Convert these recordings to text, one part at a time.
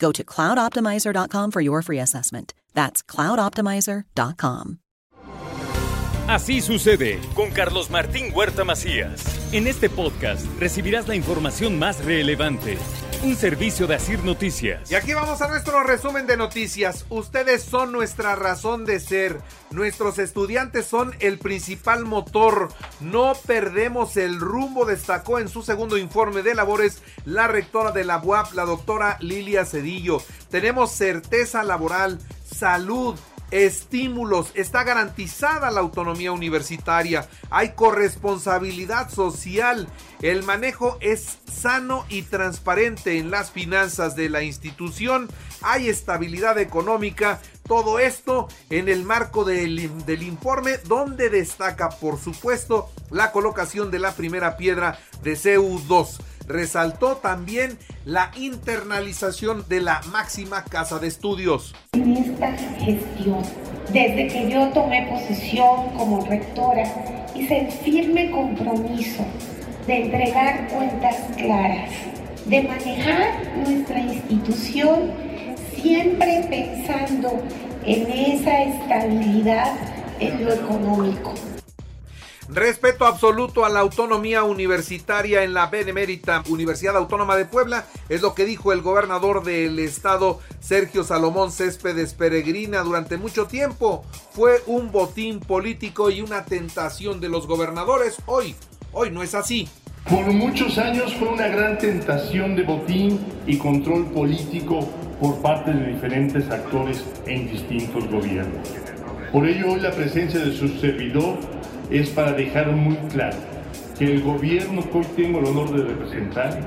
Go to cloudoptimizer.com for your free assessment. That's cloudoptimizer.com. Así sucede con Carlos Martín Huerta Macías. En este podcast recibirás la información más relevante. Un servicio de Asir Noticias. Y aquí vamos a nuestro resumen de noticias. Ustedes son nuestra razón de ser. Nuestros estudiantes son el principal motor. No perdemos el rumbo, destacó en su segundo informe de labores la rectora de la UAP, la doctora Lilia Cedillo. Tenemos certeza laboral, salud, estímulos, está garantizada la autonomía universitaria, hay corresponsabilidad social, el manejo es sano y transparente en las finanzas de la institución, hay estabilidad económica, todo esto en el marco del, del, informe donde destaca por supuesto la colocación de la primera piedra de CU2 resaltó también la internalización de la máxima casa de estudios. En esta gestión, desde que yo tomé posesión como rectora, hice el firme compromiso de entregar cuentas claras, de manejar nuestra institución siempre pensando en esa estabilidad en lo económico Respeto absoluto a la autonomía universitaria en la Benemérita Universidad Autónoma de Puebla, es lo que dijo el gobernador del estado, Sergio Salomón Céspedes Peregrina, durante mucho tiempo. Fue un botín político y una tentación de los gobernadores. Hoy, hoy no es así. Por muchos años fue una gran tentación de botín y control político por parte de diferentes actores en distintos gobiernos. Por ello hoy la presencia de su servidor es para dejar muy claro que el gobierno que hoy tengo el honor de representar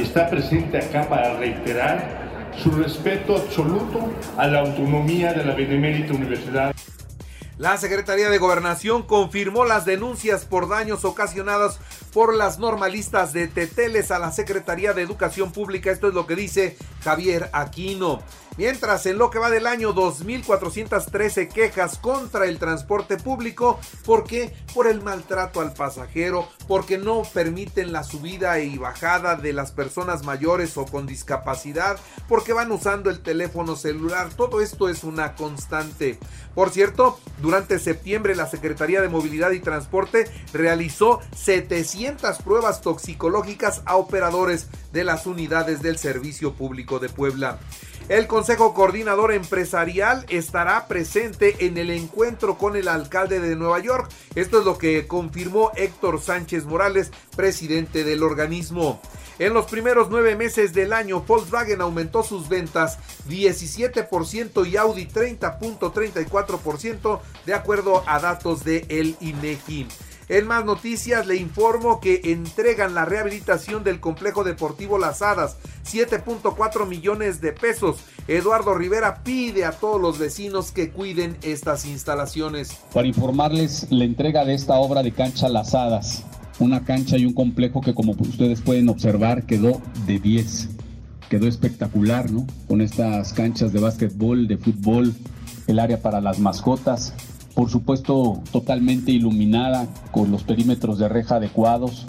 está presente acá para reiterar su respeto absoluto a la autonomía de la Benemérita Universidad. La Secretaría de Gobernación confirmó las denuncias por daños ocasionados por las normalistas de Teteles a la Secretaría de Educación Pública. Esto es lo que dice Javier Aquino. Mientras en lo que va del año 2.413 quejas contra el transporte público, ¿por qué? Por el maltrato al pasajero, porque no permiten la subida y bajada de las personas mayores o con discapacidad, porque van usando el teléfono celular, todo esto es una constante. Por cierto, durante septiembre la Secretaría de Movilidad y Transporte realizó 700 pruebas toxicológicas a operadores de las unidades del Servicio Público de Puebla. El Consejo Coordinador Empresarial estará presente en el encuentro con el alcalde de Nueva York. Esto es lo que confirmó Héctor Sánchez Morales, presidente del organismo. En los primeros nueve meses del año, Volkswagen aumentó sus ventas 17% y Audi 30.34% de acuerdo a datos de el INEGI. En más noticias le informo que entregan la rehabilitación del complejo deportivo Las Hadas, 7.4 millones de pesos. Eduardo Rivera pide a todos los vecinos que cuiden estas instalaciones. Para informarles la entrega de esta obra de cancha Las una cancha y un complejo que como ustedes pueden observar quedó de 10. Quedó espectacular, ¿no? Con estas canchas de básquetbol, de fútbol, el área para las mascotas, por supuesto totalmente iluminada con los perímetros de reja adecuados.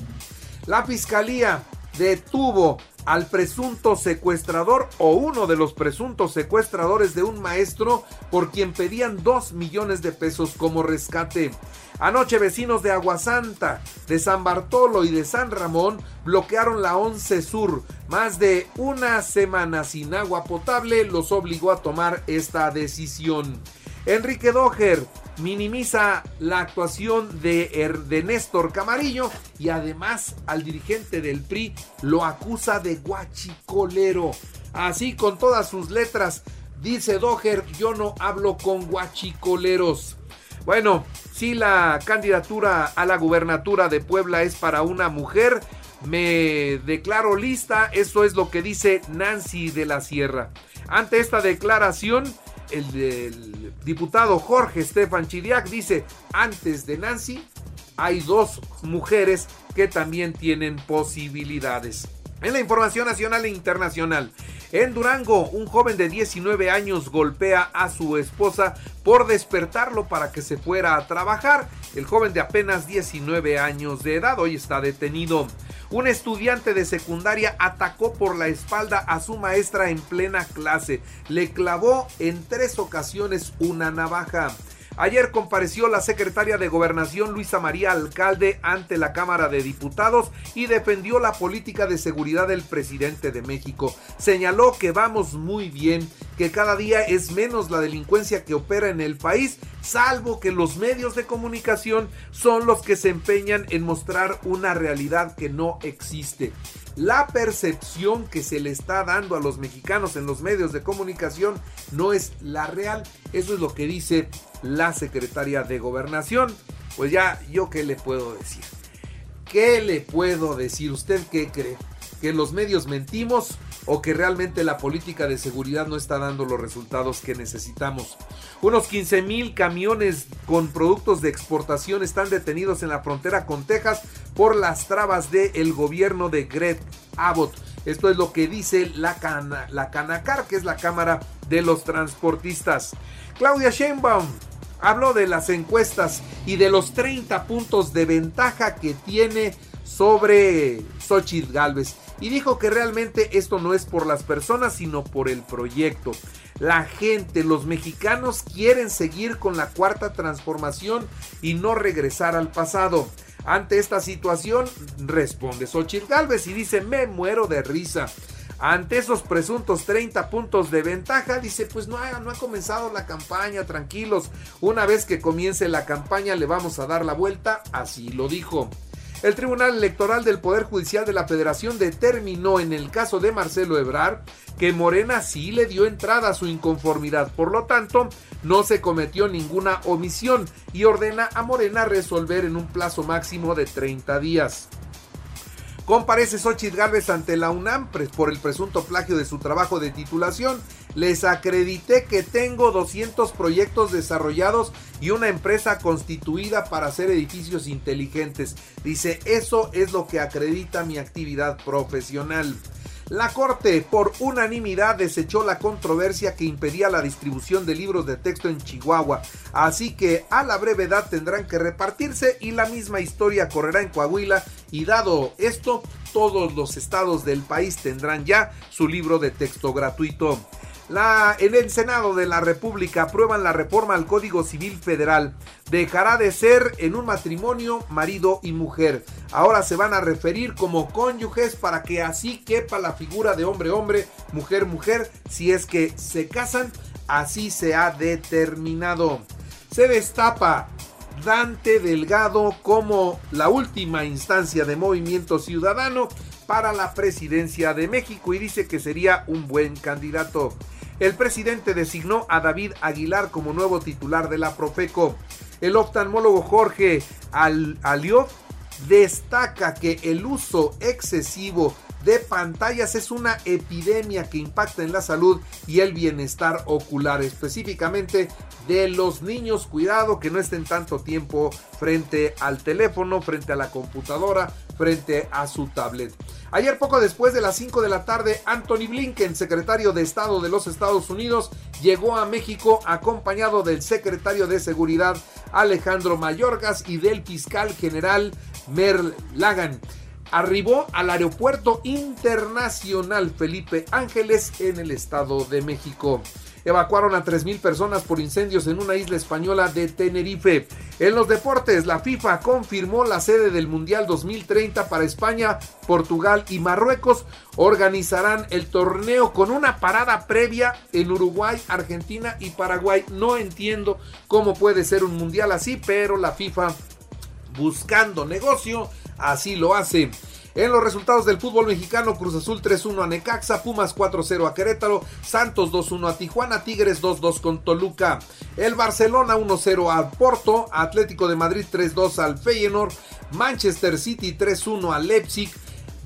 La fiscalía detuvo al presunto secuestrador o uno de los presuntos secuestradores de un maestro por quien pedían 2 millones de pesos como rescate. Anoche vecinos de Aguasanta, de San Bartolo y de San Ramón bloquearon la 11 Sur. Más de una semana sin agua potable los obligó a tomar esta decisión. Enrique Doher minimiza la actuación de, de Néstor Camarillo y además al dirigente del PRI lo acusa de guachicolero. Así con todas sus letras, dice Doher, yo no hablo con guachicoleros. Bueno, si la candidatura a la gubernatura de Puebla es para una mujer, me declaro lista, eso es lo que dice Nancy de la Sierra. Ante esta declaración, el, diputado Jorge Estefan Chidiac dice, antes de Nancy hay dos mujeres que también tienen posibilidades. En la información nacional e internacional, en Durango, un joven de 19 años golpea a su esposa por despertarlo para que se fuera a trabajar. El joven de apenas 19 años de edad hoy está detenido. Un estudiante de secundaria atacó por la espalda a su maestra en plena clase. Le clavó en tres ocasiones una navaja. Ayer compareció la secretaria de Gobernación Luisa María Alcalde ante la Cámara de Diputados y defendió la política de seguridad del presidente de México. Señaló que vamos muy bien, que cada día es menos la delincuencia que opera en el país, salvo que los medios de comunicación son los que se empeñan en mostrar una realidad que no existe la percepción que se le está dando a los mexicanos en los medios de comunicación no es la real. Eso es lo que dice la secretaria de gobernación. Pues ya, ¿yo qué le puedo decir? ¿Qué le puedo decir? ¿Usted qué cree? ¿Que los medios mentimos o que realmente la política de seguridad no está dando los resultados que necesitamos? Unos 15 mil camiones con productos de exportación están detenidos en la frontera con Texas por las trabas del gobierno de Greg Abbott. Esto es lo que dice la, la Canacar, que es la Cámara de los Transportistas. Claudia Sheinbaum habló de las encuestas y de los 30 puntos de ventaja que tiene sobre Xochitl Galvez y dijo que realmente esto no es por las personas sino por el proyecto. La gente, los mexicanos quieren seguir con la cuarta transformación y no regresar al pasado. Ante esta situación, responde Xochitl Galvez y dice, me muero de risa. Ante esos presuntos 30 puntos de ventaja, dice, pues no ha, no ha comenzado la campaña, tranquilos. Una vez que comience la campaña le vamos a dar la vuelta, así lo dijo. El Tribunal Electoral del Poder Judicial de la Federación determinó en el caso de Marcelo Ebrar que Morena sí le dio entrada a su inconformidad, por lo tanto, no se cometió ninguna omisión y ordena a Morena resolver en un plazo máximo de 30 días. Comparece Xochitl Gálvez ante la UNAM por el presunto plagio de su trabajo de titulación. Les acredité que tengo 200 proyectos desarrollados y una empresa constituida para hacer edificios inteligentes. Dice, eso es lo que acredita mi actividad profesional. La Corte por unanimidad desechó la controversia que impedía la distribución de libros de texto en Chihuahua, así que a la brevedad tendrán que repartirse y la misma historia correrá en Coahuila y dado esto, todos los estados del país tendrán ya su libro de texto gratuito. La, en el Senado de la República aprueban la reforma al Código Civil Federal. Dejará de ser en un matrimonio marido y mujer. Ahora se van a referir como cónyuges para que así quepa la figura de hombre-hombre, mujer-mujer, si es que se casan. Así se ha determinado. Se destapa Dante Delgado como la última instancia de movimiento ciudadano para la presidencia de México y dice que sería un buen candidato. El presidente designó a David Aguilar como nuevo titular de la Profeco. El oftalmólogo Jorge Alió destaca que el uso excesivo de pantallas es una epidemia que impacta en la salud y el bienestar ocular, específicamente de los niños. Cuidado que no estén tanto tiempo frente al teléfono, frente a la computadora, frente a su tablet. Ayer poco después de las 5 de la tarde, Anthony Blinken, secretario de Estado de los Estados Unidos, llegó a México acompañado del secretario de Seguridad Alejandro Mayorgas y del fiscal general Merl Lagan. Arribó al aeropuerto internacional Felipe Ángeles en el Estado de México evacuaron a 3.000 personas por incendios en una isla española de Tenerife. En los deportes, la FIFA confirmó la sede del Mundial 2030 para España, Portugal y Marruecos. Organizarán el torneo con una parada previa en Uruguay, Argentina y Paraguay. No entiendo cómo puede ser un mundial así, pero la FIFA buscando negocio, así lo hace. En los resultados del fútbol mexicano, Cruz Azul 3-1 a Necaxa, Pumas 4-0 a Querétaro, Santos 2-1 a Tijuana, Tigres 2-2 con Toluca. El Barcelona 1-0 a Porto, Atlético de Madrid 3-2 al Feyenoord, Manchester City 3-1 a Leipzig,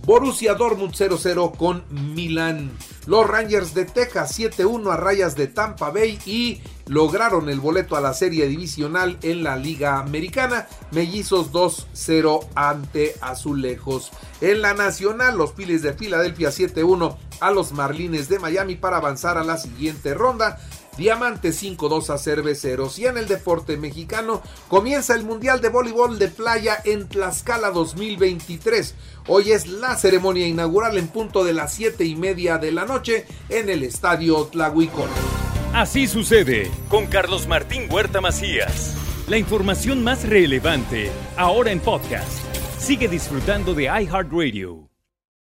Borussia Dortmund 0-0 con Milán. Los Rangers de Texas 7-1 a rayas de Tampa Bay y lograron el boleto a la serie divisional en la Liga Americana. Mellizos 2-0 ante Azulejos. En la Nacional, los Phillies de Filadelfia 7-1 a los Marlines de Miami para avanzar a la siguiente ronda. Diamante 5-2 a Cerveceros. Y en el deporte mexicano comienza el Mundial de Voleibol de Playa en Tlaxcala 2023. Hoy es la ceremonia inaugural en punto de las 7 y media de la noche en el Estadio Tlahuicón. Así sucede con Carlos Martín Huerta Macías. La información más relevante ahora en podcast. Sigue disfrutando de iHeartRadio.